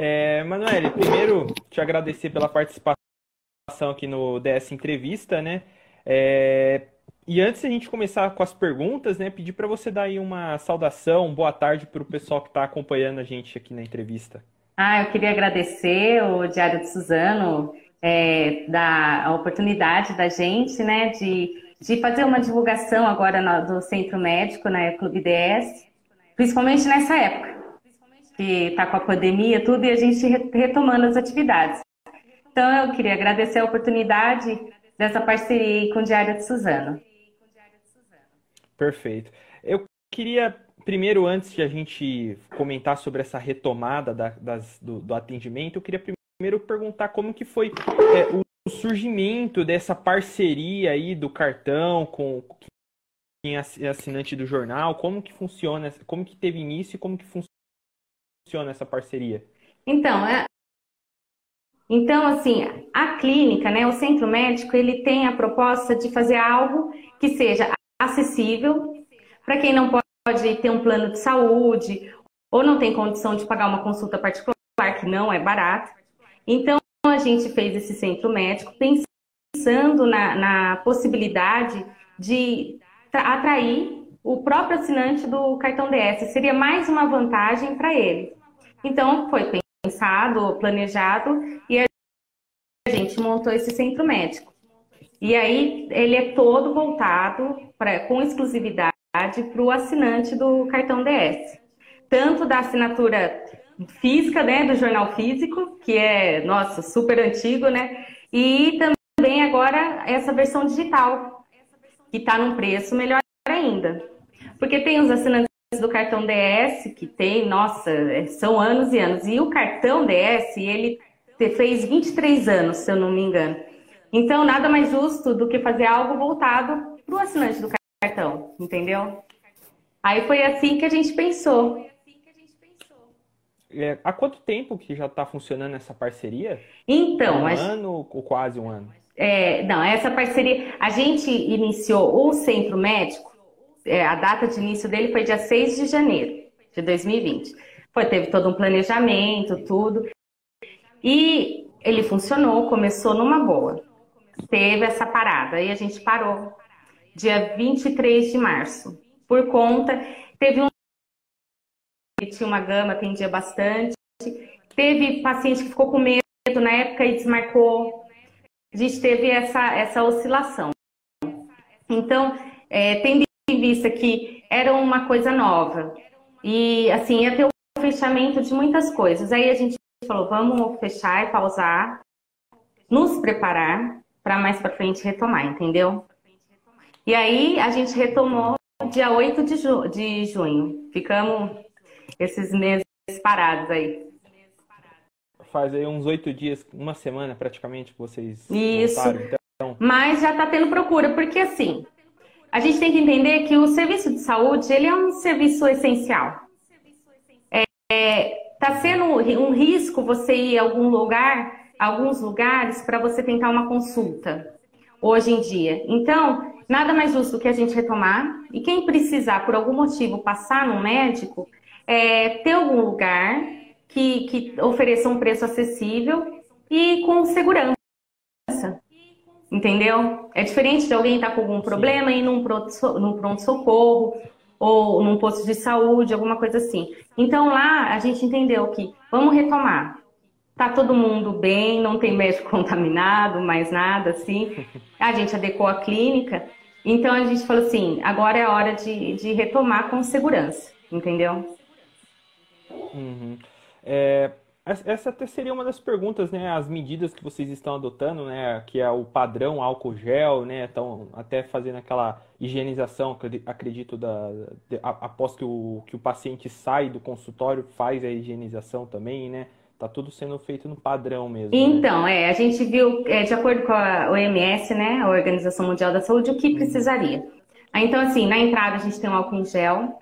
É, Manoel, primeiro te agradecer pela participação aqui no DS Entrevista, né? É, e antes a gente começar com as perguntas, né, pedir para você dar aí uma saudação, boa tarde para o pessoal que está acompanhando a gente aqui na entrevista. Ah, eu queria agradecer o Diário de Suzano é, da a oportunidade da gente, né, de, de fazer uma divulgação agora no, do Centro Médico, né, Clube DS, principalmente nessa época, que está com a pandemia tudo e a gente retomando as atividades. Então, eu queria agradecer a oportunidade dessa parceria com o Diário de Suzano. Perfeito. Eu queria, primeiro, antes de a gente comentar sobre essa retomada da, das, do, do, atendimento, eu queria primeiro perguntar como que foi é, o surgimento dessa parceria aí do cartão com quem é assinante do jornal, como que funciona, como que teve início e como que funciona essa parceria? Então, é, então, assim, a clínica, né, o centro médico, ele tem a proposta de fazer algo que seja acessível para quem não pode ter um plano de saúde ou não tem condição de pagar uma consulta particular, que não é barato. Então, a gente fez esse centro médico pensando na, na possibilidade de atrair o próprio assinante do cartão DS. Seria mais uma vantagem para ele. Então, foi pensado, planejado e a gente montou esse centro médico. E aí ele é todo voltado pra, com exclusividade para o assinante do cartão DS. Tanto da assinatura física, né, do jornal físico, que é, nossa, super antigo, né? E também agora essa versão digital, que está num preço melhor ainda. Porque tem os assinantes do cartão DS, que tem, nossa, são anos e anos. E o cartão DS, ele fez 23 anos, se eu não me engano. Então, nada mais justo do que fazer algo voltado para o assinante do cartão, entendeu? Aí foi assim que a gente pensou. É, há quanto tempo que já está funcionando essa parceria? Então, um ano ou quase um ano? É, não, essa parceria, a gente iniciou o centro médico, é, a data de início dele foi dia 6 de janeiro de 2020. Foi, teve todo um planejamento, tudo. E ele funcionou, começou numa boa teve essa parada. Aí a gente parou dia 23 de março. Por conta, teve um tinha uma gama, atendia bastante. Teve paciente que ficou com medo na época e desmarcou. A gente teve essa, essa oscilação. Então, é, tendo em vista que era uma coisa nova e assim ia ter o fechamento de muitas coisas. Aí a gente falou, vamos fechar e pausar, nos preparar para mais para frente retomar, entendeu? E aí a gente retomou dia 8 de, ju de junho. Ficamos esses meses parados aí. Faz aí uns oito dias, uma semana praticamente que vocês Isso. Então. Mas já está tendo procura, porque assim, a gente tem que entender que o serviço de saúde ele é um serviço essencial. É, é, tá sendo um risco você ir a algum lugar alguns lugares para você tentar uma consulta hoje em dia. Então, nada mais justo que a gente retomar e quem precisar, por algum motivo, passar no médico, é, ter algum lugar que, que ofereça um preço acessível e com segurança. Entendeu? É diferente de alguém estar tá com algum problema e ir num pronto-socorro ou num posto de saúde, alguma coisa assim. Então lá a gente entendeu que vamos retomar tá todo mundo bem, não tem médico contaminado, mais nada assim. A gente adequou a clínica. Então a gente falou assim, agora é a hora de, de retomar com segurança, entendeu? Uhum. É, essa até seria uma das perguntas, né? As medidas que vocês estão adotando, né? Que é o padrão álcool gel, né? Estão até fazendo aquela higienização, acredito, da, de, após que o, que o paciente sai do consultório, faz a higienização também, né? Tá tudo sendo feito no padrão mesmo. Né? Então, né? é, a gente viu, é, de acordo com a OMS, né, a Organização Mundial da Saúde, o que precisaria. Então, assim, na entrada a gente tem um álcool em gel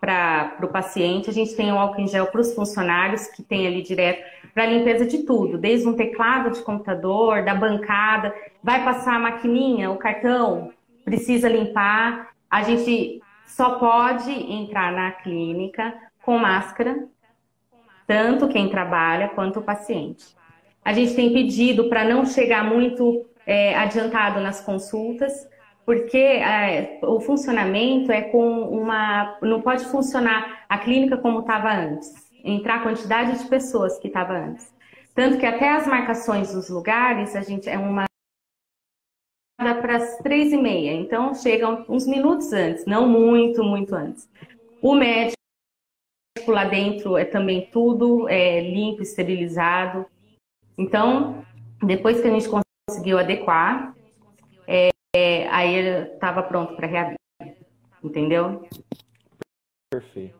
para o paciente, a gente tem um álcool em gel para os funcionários, que tem ali direto para limpeza de tudo, desde um teclado de computador, da bancada, vai passar a maquininha, o cartão, precisa limpar. A gente só pode entrar na clínica com máscara tanto quem trabalha quanto o paciente. A gente tem pedido para não chegar muito é, adiantado nas consultas, porque é, o funcionamento é com uma. Não pode funcionar a clínica como estava antes, entrar a quantidade de pessoas que estava antes. Tanto que até as marcações dos lugares, a gente é uma para as três e meia, então chegam uns minutos antes, não muito, muito antes. O médico lá dentro é também tudo é, limpo, esterilizado. Então, depois que a gente conseguiu adequar, é, aí estava pronto para reabrir. Entendeu? Perfeito.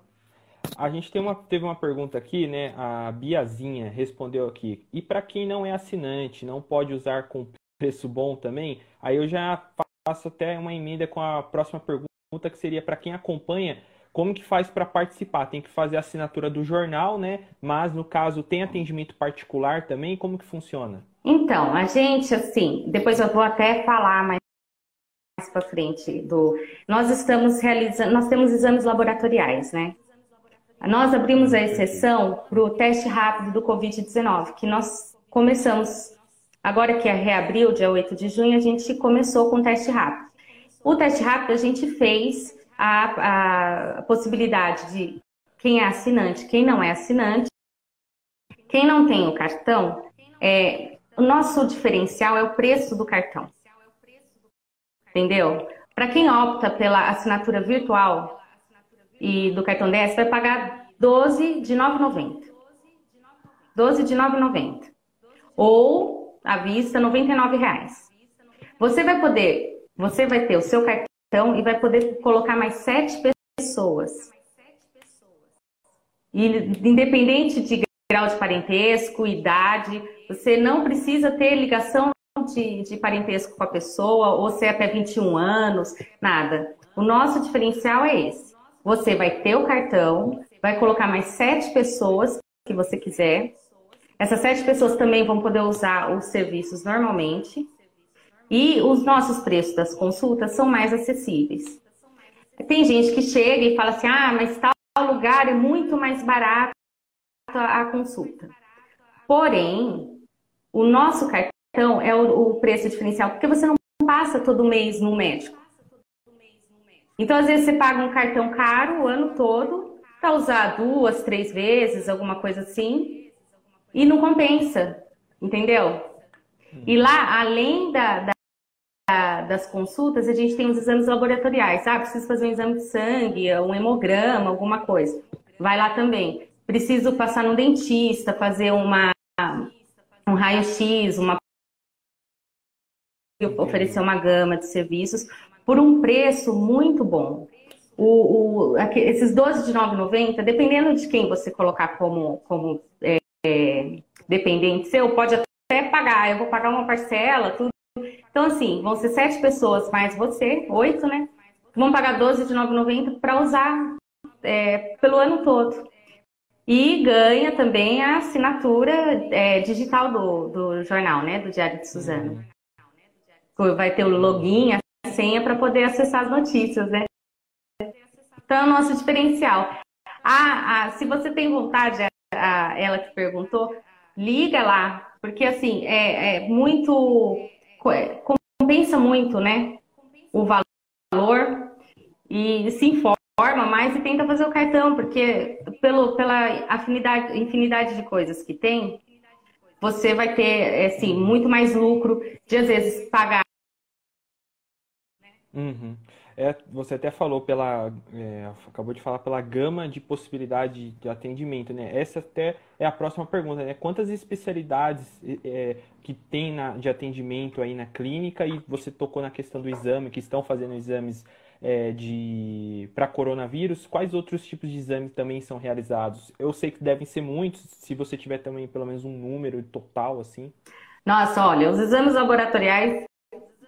A gente tem uma, teve uma pergunta aqui, né? A Biazinha respondeu aqui. E para quem não é assinante, não pode usar com preço bom também? Aí eu já faço até uma emenda com a próxima pergunta, que seria para quem acompanha como que faz para participar? Tem que fazer a assinatura do jornal, né? Mas no caso tem atendimento particular também, como que funciona? Então, a gente assim, depois eu vou até falar mais para frente do nós estamos realizando, nós temos exames laboratoriais, né? Nós abrimos a exceção para o teste rápido do COVID-19, que nós começamos agora que é reabriu, dia 8 de junho, a gente começou com o teste rápido. O teste rápido a gente fez a, a possibilidade de quem é assinante, quem não é assinante, quem não tem o cartão, é, o nosso diferencial é o preço do cartão. Entendeu? Para quem opta pela assinatura virtual e do cartão 10, vai pagar 12 de 9,90. 12 de 9,90. Ou à vista, 99 reais. Você vai poder, você vai ter o seu cartão e vai poder colocar mais sete pessoas. E independente de grau de parentesco, idade, você não precisa ter ligação de, de parentesco com a pessoa, ou ser até 21 anos, nada. O nosso diferencial é esse. Você vai ter o cartão, vai colocar mais sete pessoas que você quiser. Essas sete pessoas também vão poder usar os serviços normalmente. E os nossos preços das consultas são mais acessíveis. Tem gente que chega e fala assim: ah, mas tal lugar é muito mais barato a consulta. Porém, o nosso cartão é o, o preço diferencial, porque você não passa todo mês no médico. Então, às vezes, você paga um cartão caro o ano todo, para usar duas, três vezes, alguma coisa assim, e não compensa, entendeu? E lá, além da, da das consultas, a gente tem os exames laboratoriais. Ah, preciso fazer um exame de sangue, um hemograma, alguma coisa. Vai lá também. Preciso passar no dentista, fazer uma, um raio-x, uma oferecer uma gama de serviços por um preço muito bom. O, o, esses 12 de 9,90, dependendo de quem você colocar como, como é, é, dependente seu, pode até pagar. Eu vou pagar uma parcela, tudo então, assim, vão ser sete pessoas mais você, oito, né? Vão pagar 12 de 9,90 para usar é, pelo ano todo. E ganha também a assinatura é, digital do, do jornal, né? Do Diário de Suzano. Vai ter o login, a senha para poder acessar as notícias, né? Então, é o nosso diferencial. Ah, ah, se você tem vontade, ela que perguntou, liga lá, porque assim, é, é muito é, compensa muito, né? O valor e se informa mais e tenta fazer o cartão, porque pelo, pela afinidade, infinidade de coisas que tem, você vai ter, assim, muito mais lucro de, às vezes, pagar. Uhum. É, você até falou pela, é, acabou de falar pela gama de possibilidade de atendimento, né? Essa até é a próxima pergunta, né? Quantas especialidades é, que tem na, de atendimento aí na clínica e você tocou na questão do exame, que estão fazendo exames é, de para coronavírus, quais outros tipos de exames também são realizados? Eu sei que devem ser muitos, se você tiver também pelo menos um número total assim. Nossa, olha, os exames laboratoriais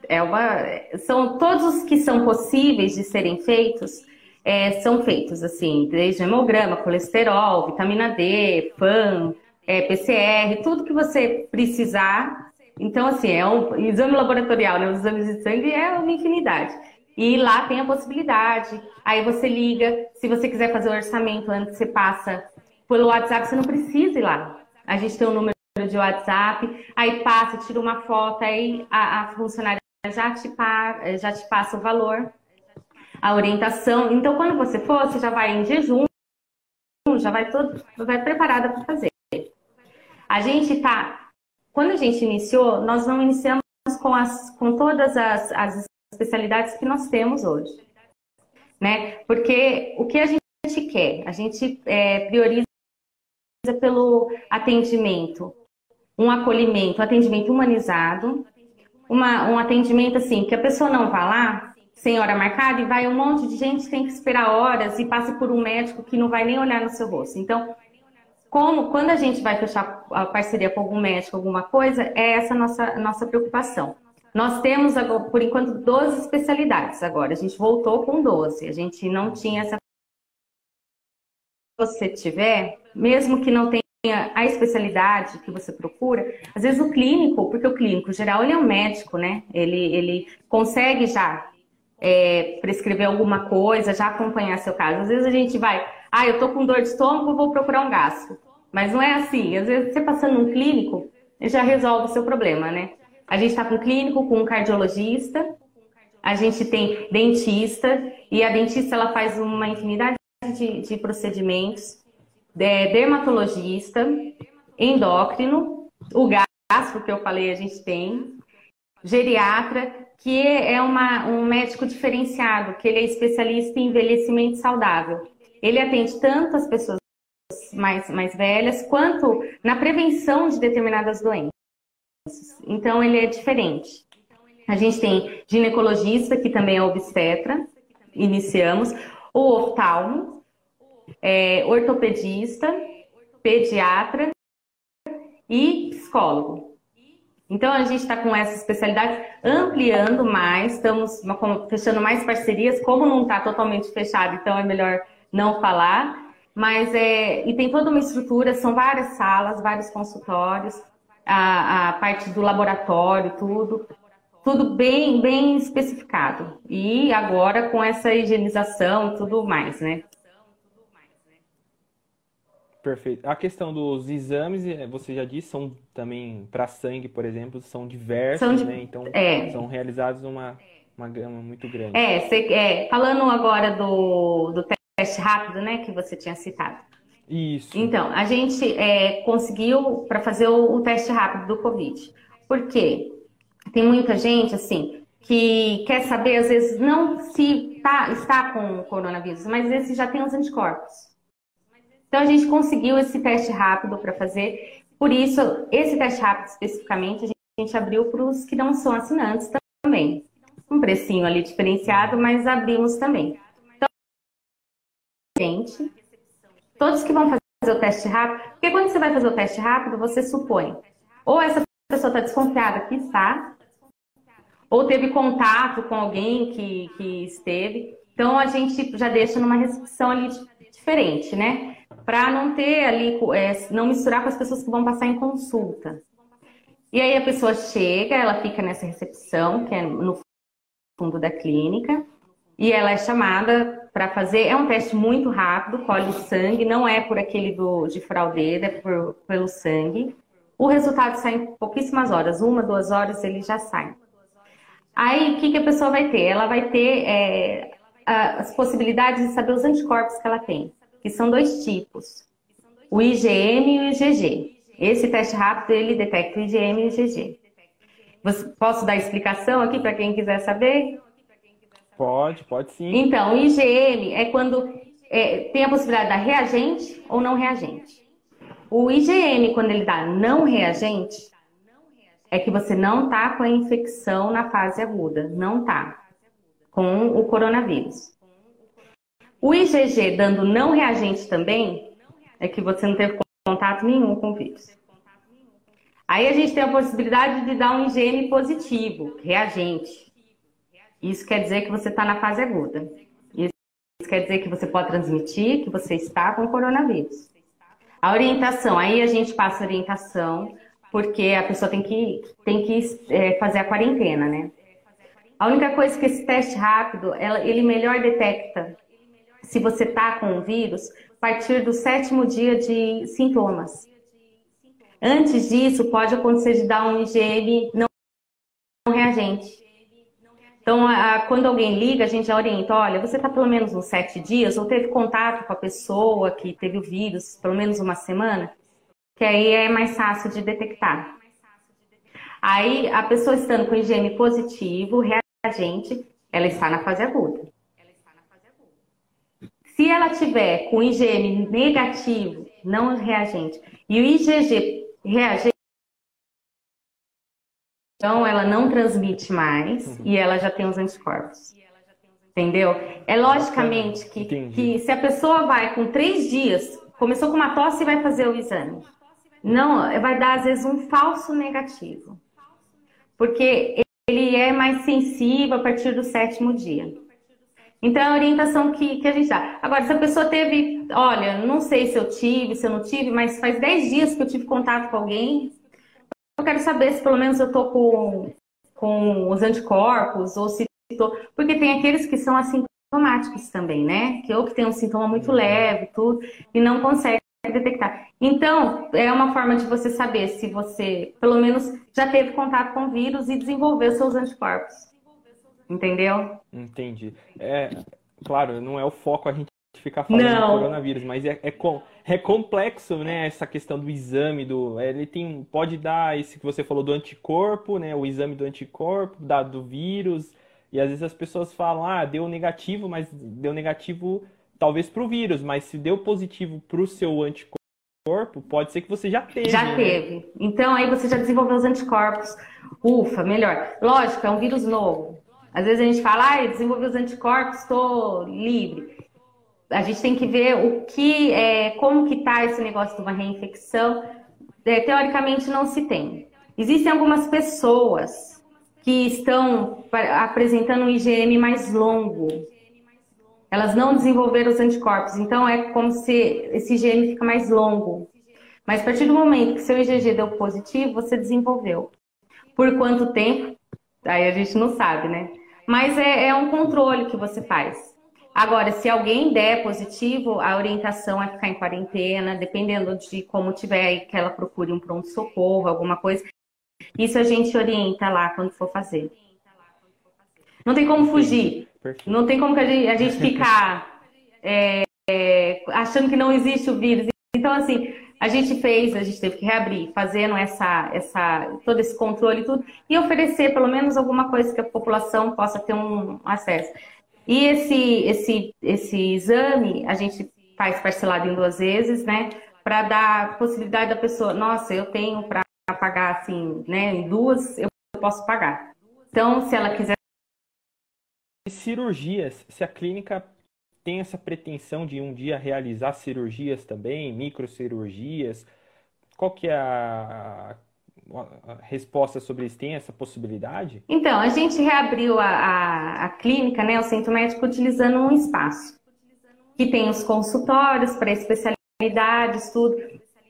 é uma, são todos os que são possíveis de serem feitos, é, são feitos, assim, desde hemograma, colesterol, vitamina D, FAM, é, PCR, tudo que você precisar. Então, assim, é um exame laboratorial, né? Os exames de sangue é uma infinidade. E lá tem a possibilidade. Aí você liga, se você quiser fazer o orçamento antes, você passa pelo WhatsApp você não precisa ir lá. A gente tem um número de WhatsApp, aí passa, tira uma foto, aí a, a funcionária já te, já te passa o valor, a orientação. Então, quando você for, você já vai em jejum, já vai todo, vai preparada para fazer. A gente tá, quando a gente iniciou, nós não iniciamos com, as, com todas as, as especialidades que nós temos hoje, né? Porque o que a gente quer, a gente é, prioriza pelo atendimento, um acolhimento, um atendimento humanizado, uma, um atendimento assim, que a pessoa não vá lá sem hora marcada e vai um monte de gente tem que esperar horas e passa por um médico que não vai nem olhar no seu rosto. Então, como quando a gente vai fechar a parceria com algum médico, alguma coisa, é essa nossa nossa preocupação. Nós temos, por enquanto, 12 especialidades agora. A gente voltou com 12. A gente não tinha essa. Você tiver, mesmo que não tenha a especialidade que você procura, às vezes o clínico, porque o clínico geral ele é um médico, né? Ele, ele consegue já é, prescrever alguma coisa, já acompanhar seu caso. Às vezes a gente vai, ah, eu tô com dor de estômago, vou procurar um gastro. Mas não é assim. Às vezes você passando num clínico, já resolve o seu problema, né? A gente está com um clínico, com um cardiologista, a gente tem dentista, e a dentista ela faz uma infinidade de, de procedimentos dermatologista, endócrino, o gastro que eu falei a gente tem, geriatra, que é uma, um médico diferenciado, que ele é especialista em envelhecimento saudável. Ele atende tanto as pessoas mais, mais velhas, quanto na prevenção de determinadas doenças. Então, ele é diferente. A gente tem ginecologista, que também é obstetra, iniciamos, o oftalmo, é, ortopedista, pediatra e psicólogo. Então, a gente está com essa especialidade ampliando mais, estamos fechando mais parcerias. Como não está totalmente fechado, então é melhor não falar. Mas é, e tem toda uma estrutura, são várias salas, vários consultórios, a, a parte do laboratório, tudo, tudo bem, bem especificado. E agora com essa higienização tudo mais, né? Perfeito. A questão dos exames, é, você já disse, são também para sangue, por exemplo, são diversos, são de... né? Então, é. são realizados uma, uma gama muito grande. É, você, é, falando agora do, do teste rápido, né, que você tinha citado. Isso. Então, a gente é, conseguiu para fazer o, o, teste rápido do Covid. Por quê? Tem muita gente, assim, que quer saber, às vezes, não se tá, está com o coronavírus, mas às vezes já tem os anticorpos. Então a gente conseguiu esse teste rápido para fazer. Por isso, esse teste rápido especificamente, a gente abriu para os que não são assinantes também. Um precinho ali diferenciado, mas abrimos também. Então, gente, todos que vão fazer o teste rápido, porque quando você vai fazer o teste rápido, você supõe ou essa pessoa está desconfiada que está, ou teve contato com alguém que, que esteve. Então a gente já deixa numa recepção ali diferente, né? Para não ter ali, é, não misturar com as pessoas que vão passar em consulta. E aí a pessoa chega, ela fica nessa recepção, que é no fundo da clínica, e ela é chamada para fazer. É um teste muito rápido, colhe sangue, não é por aquele do, de fraudeira, é por, pelo sangue. O resultado sai em pouquíssimas horas, uma, duas horas ele já sai. Aí o que, que a pessoa vai ter? Ela vai ter é, as possibilidades de saber os anticorpos que ela tem que são dois tipos, o IgM e o IgG. Esse teste rápido, ele detecta o IgM e o IgG. Posso dar explicação aqui para quem quiser saber? Pode, pode sim. Então, o IgM é quando é, tem a possibilidade de dar reagente ou não reagente. O IgM, quando ele dá não reagente, é que você não está com a infecção na fase aguda. Não está com o coronavírus. O IgG dando não reagente também, é que você não teve contato nenhum com o vírus. Aí a gente tem a possibilidade de dar um IgM positivo, reagente. Isso quer dizer que você está na fase aguda. Isso quer dizer que você pode transmitir que você está com coronavírus. A orientação, aí a gente passa orientação, porque a pessoa tem que, tem que é, fazer a quarentena, né? A única coisa que esse teste rápido, ela, ele melhor detecta se você está com o vírus partir do sétimo dia de sintomas. Antes disso, pode acontecer de dar um IgM não reagente. Então, a, quando alguém liga, a gente já orienta, olha, você está pelo menos uns sete dias, ou teve contato com a pessoa que teve o vírus pelo menos uma semana, que aí é mais fácil de detectar. Aí, a pessoa estando com IgM positivo, reagente, ela está na fase aguda. Se ela tiver com IgM negativo, não reagente, e o IgG reagente, então ela não transmite mais uhum. e ela já tem os anticorpos. Entendeu? É logicamente que, que se a pessoa vai com três dias, começou com uma tosse e vai fazer o exame, não, vai dar às vezes um falso negativo. Porque ele é mais sensível a partir do sétimo dia. Então, é a orientação que, que a gente dá. Agora, se a pessoa teve, olha, não sei se eu tive, se eu não tive, mas faz 10 dias que eu tive contato com alguém, eu quero saber se pelo menos eu tô com, com os anticorpos, ou se tô. Porque tem aqueles que são assintomáticos também, né? Que ou que tem um sintoma muito uhum. leve, tudo, e não consegue detectar. Então, é uma forma de você saber se você, pelo menos, já teve contato com o vírus e desenvolveu seus anticorpos. Entendeu? Entendi. É, claro, não é o foco a gente ficar falando não. do coronavírus, mas é, é, com, é complexo, né? Essa questão do exame, do. É, ele tem. Pode dar esse que você falou do anticorpo, né? O exame do anticorpo, da, do vírus. E às vezes as pessoas falam, ah, deu negativo, mas deu negativo talvez para o vírus, mas se deu positivo para o seu anticorpo, pode ser que você já teve. Já né? teve. Então aí você já desenvolveu os anticorpos. Ufa, melhor. Lógico, é um vírus novo. Às vezes a gente fala, ah, desenvolvi os anticorpos, estou livre. A gente tem que ver o que, é, como que está esse negócio de uma reinfecção. É, teoricamente não se tem. Existem algumas pessoas que estão apresentando um IgM mais longo. Elas não desenvolveram os anticorpos, então é como se esse IgM fica mais longo. Mas a partir do momento que seu IgG deu positivo, você desenvolveu. Por quanto tempo? Aí a gente não sabe, né? Mas é, é um controle que você faz. Agora, se alguém der positivo, a orientação é ficar em quarentena, dependendo de como tiver, que ela procure um pronto-socorro, alguma coisa. Isso a gente orienta lá quando for fazer. Não tem como fugir. Não tem como que a gente, a gente ficar é, é, achando que não existe o vírus. Então, assim, a gente fez, a gente teve que reabrir, fazendo essa, essa, todo esse controle e tudo, e oferecer pelo menos alguma coisa que a população possa ter um acesso. E esse, esse, esse exame a gente faz parcelado em duas vezes, né? Para dar possibilidade da pessoa, nossa, eu tenho para pagar assim, né? Em duas eu posso pagar. Então, se ela quiser. Cirurgias, se a clínica tem essa pretensão de um dia realizar cirurgias também, microcirurgias? Qual que é a, a resposta sobre isso? Tem essa possibilidade? Então, a gente reabriu a, a, a clínica, né, o centro médico, utilizando um espaço que tem os consultórios para especialidades, tudo.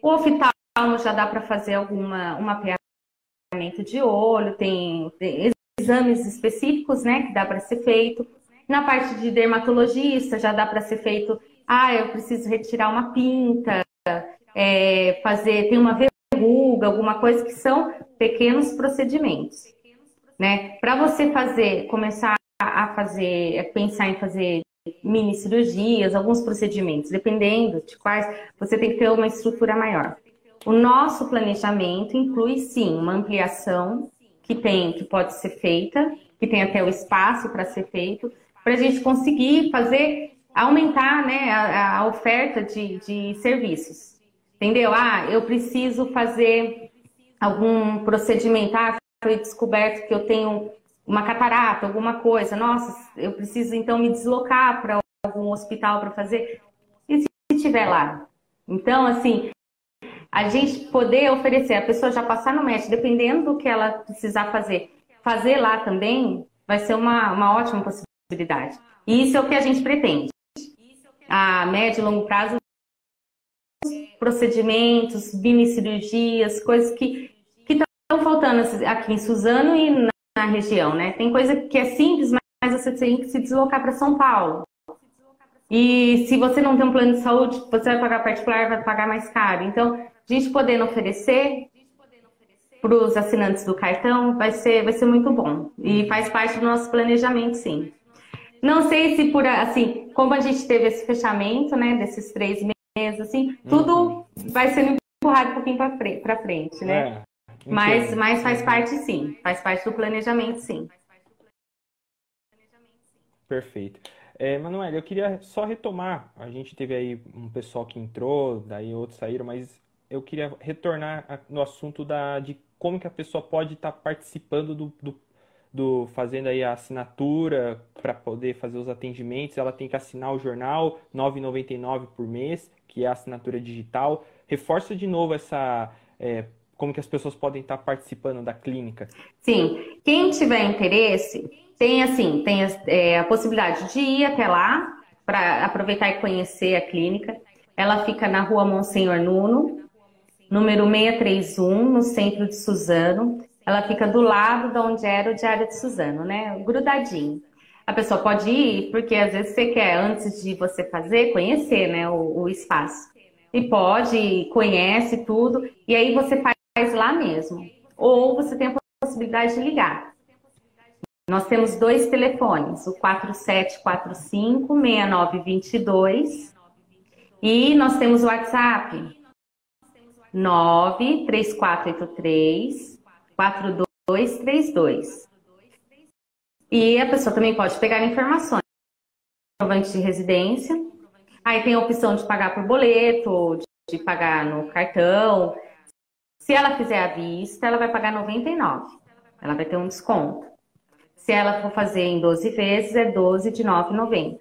O oftalmo já dá para fazer alguma um mapeamento de olho, tem, tem exames específicos, né, que dá para ser feito. Na parte de dermatologista, já dá para ser feito, ah, eu preciso retirar uma pinta, é, fazer, tem uma verruga, alguma coisa que são pequenos procedimentos, né? Para você fazer, começar a fazer, a pensar em fazer mini cirurgias, alguns procedimentos, dependendo de quais, você tem que ter uma estrutura maior. O nosso planejamento inclui sim uma ampliação que tem, que pode ser feita, que tem até o espaço para ser feito, para a gente conseguir fazer, aumentar né, a, a oferta de, de serviços. Entendeu? Ah, eu preciso fazer algum procedimento. Ah, foi descoberto que eu tenho uma catarata, alguma coisa. Nossa, eu preciso então me deslocar para algum hospital para fazer. E se estiver lá? Então, assim, a gente poder oferecer, a pessoa já passar no médico, dependendo do que ela precisar fazer, fazer lá também, vai ser uma, uma ótima possibilidade possibilidade. E isso é o que a gente pretende. A médio e longo prazo, procedimentos, cirurgias, coisas que estão faltando aqui em Suzano e na, na região, né? Tem coisa que é simples, mas você tem que se deslocar para São Paulo. E se você não tem um plano de saúde, você vai pagar particular, vai pagar mais caro. Então, a gente podendo oferecer para os assinantes do cartão vai ser, vai ser muito bom. E faz parte do nosso planejamento, sim. Não sei se por assim, como a gente teve esse fechamento, né, desses três meses, assim, tudo uhum. vai sendo empurrado um pouquinho para frente, né? É, mas, mas faz parte, sim. Faz parte do planejamento, sim. Perfeito. É, Manuel, eu queria só retomar. A gente teve aí um pessoal que entrou, daí outros saíram, mas eu queria retornar no assunto da, de como que a pessoa pode estar tá participando do, do, do, fazendo aí a assinatura para poder fazer os atendimentos. Ela tem que assinar o jornal, R$ 9,99 por mês, que é a assinatura digital. Reforça de novo essa é, como que as pessoas podem estar participando da clínica. Sim, quem tiver interesse tem assim tem é, a possibilidade de ir até lá para aproveitar e conhecer a clínica. Ela fica na Rua Monsenhor Nuno, número 631, no centro de Suzano. Ela fica do lado de onde era o Diário de Suzano, né? Grudadinho. A pessoa pode ir, porque às vezes você quer, antes de você fazer, conhecer né, o, o espaço. E pode, conhece tudo, e aí você faz lá mesmo. Ou você tem a possibilidade de ligar. Nós temos dois telefones, o 4745-6922 e nós temos o WhatsApp 93483 4232. E a pessoa também pode pegar informações comprovante de residência. Aí tem a opção de pagar por boleto, de pagar no cartão. Se ela fizer à vista, ela vai pagar 99. Ela vai ter um desconto. Se ela for fazer em 12 vezes, é 12 de 9,90.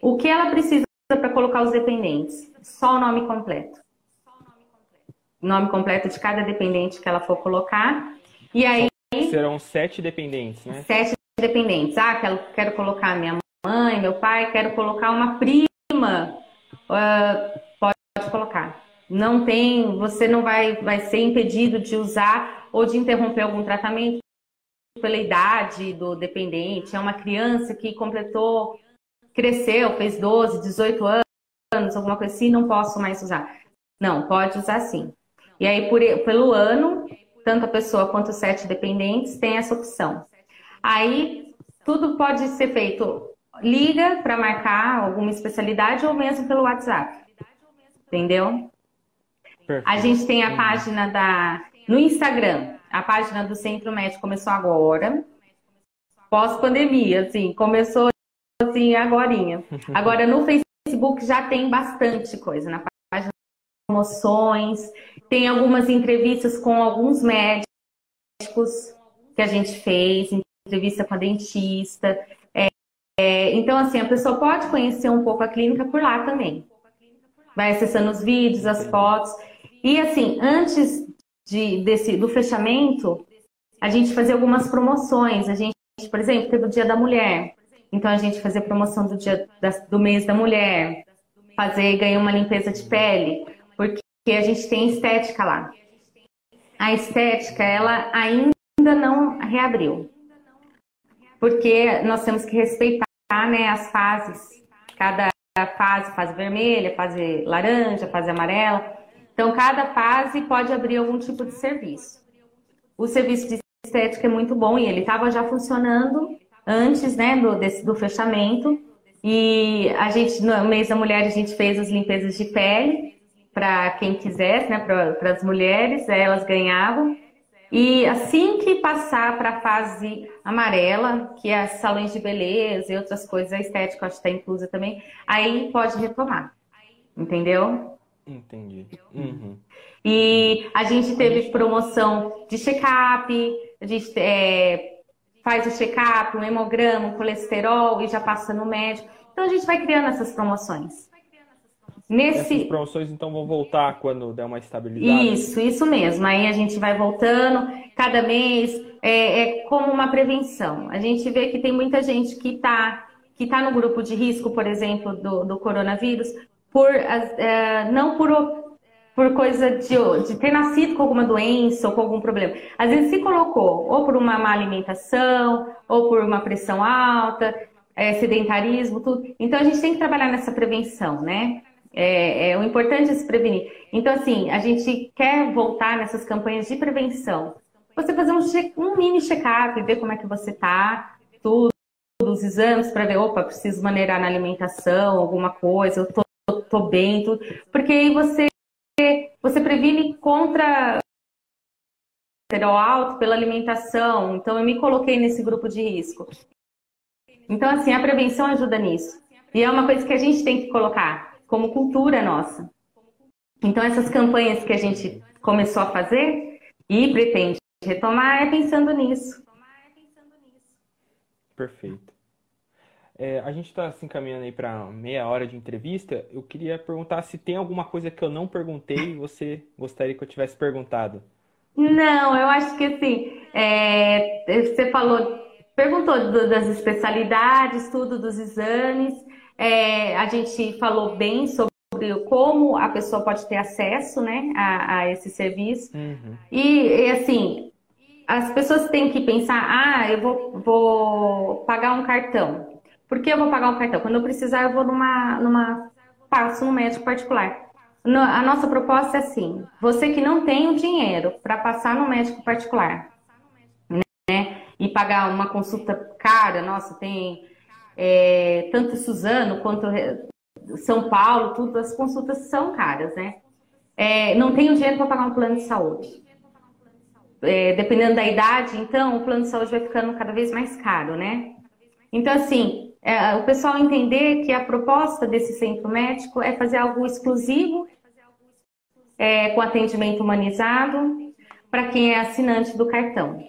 O que ela precisa para colocar os dependentes? Só o nome completo nome completo de cada dependente que ela for colocar. E aí. Serão sete dependentes, né? Sete dependentes. Ah, quero, quero colocar minha mãe, meu pai, quero colocar uma prima. Uh, pode colocar. Não tem, você não vai, vai ser impedido de usar ou de interromper algum tratamento pela idade do dependente. É uma criança que completou, cresceu, fez 12, 18 anos, alguma coisa assim, não posso mais usar. Não, pode usar sim. E aí, por, pelo ano, tanto a pessoa quanto os sete dependentes têm essa opção. Aí, tudo pode ser feito, liga para marcar alguma especialidade ou mesmo pelo WhatsApp. Entendeu? Perfeito. A gente tem a página da no Instagram. A página do Centro Médico começou agora, pós-pandemia, assim, começou assim agorinha. Agora no Facebook já tem bastante coisa na página promoções, tem algumas entrevistas com alguns médicos que a gente fez, entrevista com a dentista. É, é, então, assim, a pessoa pode conhecer um pouco a clínica por lá também. Vai acessando os vídeos, as fotos. E, assim, antes de, desse, do fechamento, a gente fazia algumas promoções. A gente, por exemplo, teve o Dia da Mulher. Então, a gente fazia promoção do, dia, do mês da mulher. Fazer, ganhar uma limpeza de pele que a gente tem estética lá. A estética, ela ainda não reabriu. Porque nós temos que respeitar né, as fases. Cada fase, fase vermelha, fase laranja, fase amarela. Então, cada fase pode abrir algum tipo de serviço. O serviço de estética é muito bom e ele estava já funcionando antes né, do, desse, do fechamento. E a gente, no mês da mulher, a gente fez as limpezas de pele para quem quisesse, né, para as mulheres, elas ganhavam. E assim que passar para a fase amarela, que é salões de beleza e outras coisas, a estética acho que está inclusa também, aí pode retomar. Entendeu? Entendi. Uhum. E a gente teve promoção de check-up, a gente é, faz o check-up, um hemograma, um colesterol e já passa no médico. Então a gente vai criando essas promoções. Nesse... Essas promoções então vão voltar quando der uma estabilidade? Isso, isso mesmo. Aí a gente vai voltando cada mês, é, é como uma prevenção. A gente vê que tem muita gente que está que tá no grupo de risco, por exemplo, do, do coronavírus, por, é, não por, por coisa de, de ter nascido com alguma doença ou com algum problema. Às vezes se colocou ou por uma má alimentação, ou por uma pressão alta, é, sedentarismo, tudo. Então a gente tem que trabalhar nessa prevenção, né? É, é, o importante é se prevenir. Então, assim, a gente quer voltar nessas campanhas de prevenção. Você fazer um, um mini check-up, ver como é que você tá, tudo, os exames para ver, opa, preciso maneirar na alimentação, alguma coisa, eu tô, tô bem, tudo. Porque aí você, você previne contra colesterol alto pela alimentação. Então, eu me coloquei nesse grupo de risco. Então, assim, a prevenção ajuda nisso. E é uma coisa que a gente tem que colocar como cultura nossa. Então, essas campanhas que a gente começou a fazer e pretende retomar é pensando nisso. Perfeito. É, a gente está se encaminhando aí para meia hora de entrevista. Eu queria perguntar se tem alguma coisa que eu não perguntei e você gostaria que eu tivesse perguntado. Não, eu acho que assim, é, você falou, perguntou do, das especialidades, tudo dos exames. É, a gente falou bem sobre como a pessoa pode ter acesso né, a, a esse serviço. Uhum. E, e, assim, as pessoas têm que pensar, ah, eu vou, vou pagar um cartão. Por que eu vou pagar um cartão? Quando eu precisar, eu vou numa, numa passo no médico particular. A nossa proposta é assim: você que não tem o dinheiro para passar no médico particular, né? E pagar uma consulta cara, nossa, tem é, tanto Suzano quanto São Paulo, tudo, as consultas são caras, né? É, não tem o dinheiro para pagar um plano de saúde. É, dependendo da idade, então, o plano de saúde vai ficando cada vez mais caro, né? Então, assim, é, o pessoal entender que a proposta desse centro médico é fazer algo exclusivo, é, com atendimento humanizado, para quem é assinante do cartão.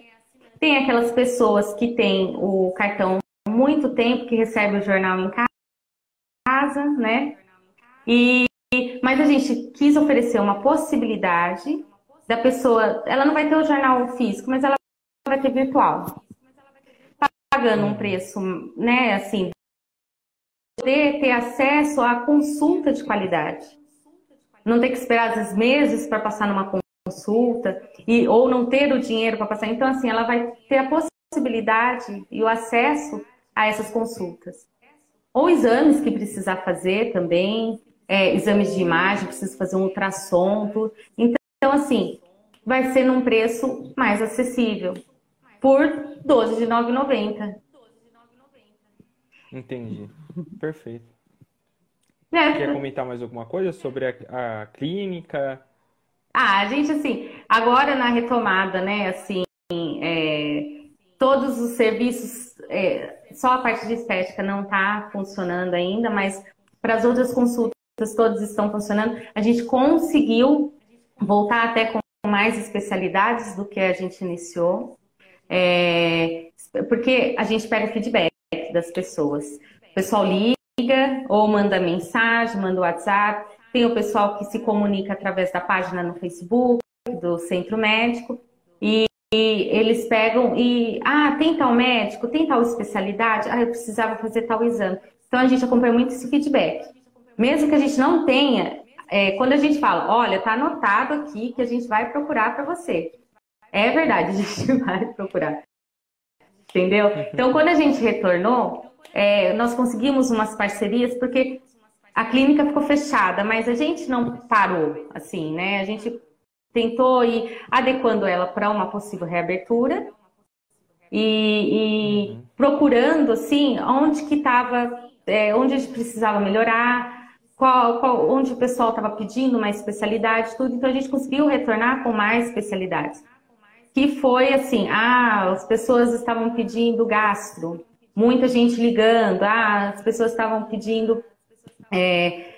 Tem aquelas pessoas que têm o cartão muito tempo, que recebe o jornal em casa, né? E, mas a gente quis oferecer uma possibilidade da pessoa, ela não vai ter o jornal físico, mas ela vai ter virtual pagando um preço, né, assim, poder ter acesso à consulta de qualidade. Não ter que esperar às vezes meses para passar numa consulta e ou não ter o dinheiro para passar. Então assim, ela vai ter a possibilidade e o acesso a essas consultas. Ou exames que precisar fazer também, é, exames de imagem, precisa fazer um ultrassom. Tudo. Então assim, vai ser num preço mais acessível por 12 de 9,90. Entendi. Perfeito. É. Quer comentar mais alguma coisa sobre a, a, clínica? Ah, a gente, assim, agora na retomada, né, assim, é, todos os serviços, é, só a parte de estética não está funcionando ainda, mas para as outras consultas todas estão funcionando. A gente conseguiu voltar até com mais especialidades do que a gente iniciou. É, porque a gente pega feedback das pessoas. O pessoal liga ou manda mensagem, manda WhatsApp. Tem o pessoal que se comunica através da página no Facebook do centro médico. E, e eles pegam e, ah, tem tal médico, tem tal especialidade, ah, eu precisava fazer tal exame. Então a gente acompanha muito esse feedback. Mesmo que a gente não tenha, é, quando a gente fala, olha, tá anotado aqui que a gente vai procurar para você. É verdade, a gente vai procurar. Entendeu? Então, quando a gente retornou, é, nós conseguimos umas parcerias, porque a clínica ficou fechada, mas a gente não parou, assim, né? A gente tentou ir adequando ela para uma possível reabertura e, e uhum. procurando, assim, onde que estava, é, onde a gente precisava melhorar, qual, qual, onde o pessoal estava pedindo mais especialidade, tudo. Então, a gente conseguiu retornar com mais especialidades que foi assim, ah, as pessoas estavam pedindo gastro, muita gente ligando, ah, as pessoas estavam pedindo é,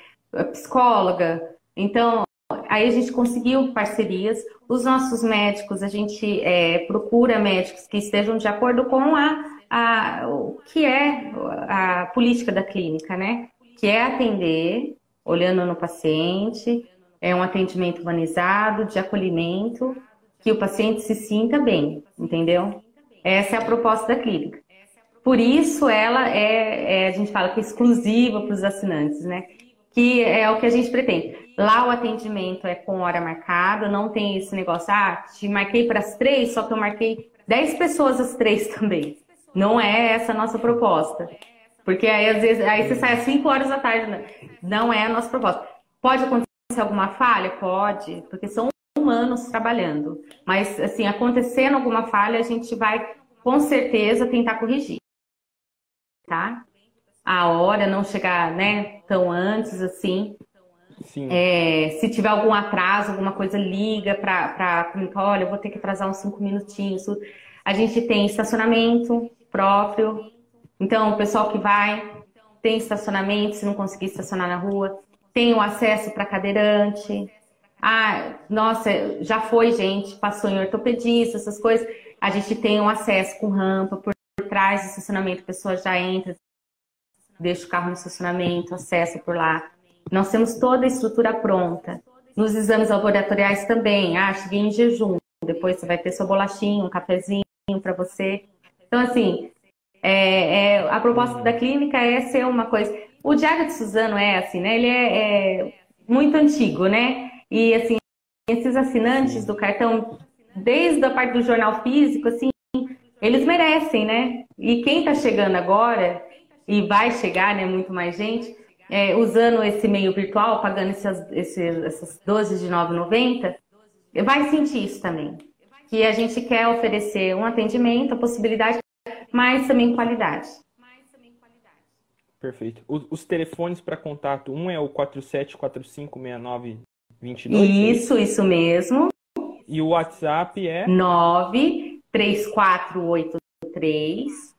psicóloga. Então, aí a gente conseguiu parcerias. Os nossos médicos, a gente é, procura médicos que estejam de acordo com a, a, o que é a política da clínica, né? Que é atender, olhando no paciente, é um atendimento humanizado, de acolhimento, que o paciente se sinta bem, entendeu? Essa é a proposta da clínica. Por isso, ela é, é a gente fala que é exclusiva para os assinantes, né? Que é o que a gente pretende. Lá o atendimento é com hora marcada, não tem esse negócio, ah, te marquei para as três, só que eu marquei dez pessoas às três também. Não é essa a nossa proposta. Porque aí, às vezes, aí você sai às 5 horas da tarde. Né? Não é a nossa proposta. Pode acontecer alguma falha? Pode, porque são humanos trabalhando. Mas, assim, acontecendo alguma falha, a gente vai, com certeza, tentar corrigir. Tá? A hora, não chegar, né, tão antes, assim. É, se tiver algum atraso, alguma coisa, liga para comunicar, olha, eu vou ter que atrasar uns cinco minutinhos. A gente tem estacionamento próprio. Então, o pessoal que vai tem estacionamento, se não conseguir estacionar na rua. Tem o acesso para cadeirante. Ah, nossa, já foi gente, passou em ortopedista, essas coisas. A gente tem um acesso com rampa por trás do estacionamento, a pessoa já entra, deixa o carro no estacionamento, acessa por lá. Nós temos toda a estrutura pronta. Nos exames laboratoriais também. Ah, cheguei em jejum. Depois você vai ter sua bolachinha, um cafezinho para você. Então, assim, é, é, a proposta da clínica é ser uma coisa. O Diário de Suzano é assim, né? Ele é, é muito antigo, né? E, assim, esses assinantes do cartão, desde a parte do jornal físico, assim, eles merecem, né? E quem está chegando agora, e vai chegar, né? Muito mais gente é, usando esse meio virtual, pagando esses, esses, essas 12 de 9,90, vai sentir isso também. Que a gente quer oferecer um atendimento, a possibilidade, mas também qualidade. Perfeito. Os, os telefones para contato, um é o 47456922. Isso, isso mesmo. E o WhatsApp é? 93483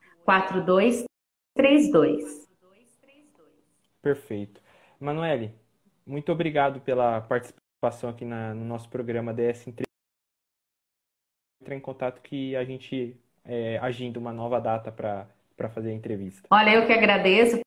4232. Perfeito. Manuele, muito obrigado pela participação aqui na, no nosso programa DS Entrar em contato que a gente é, agenda uma nova data para fazer a entrevista. Olha, eu que agradeço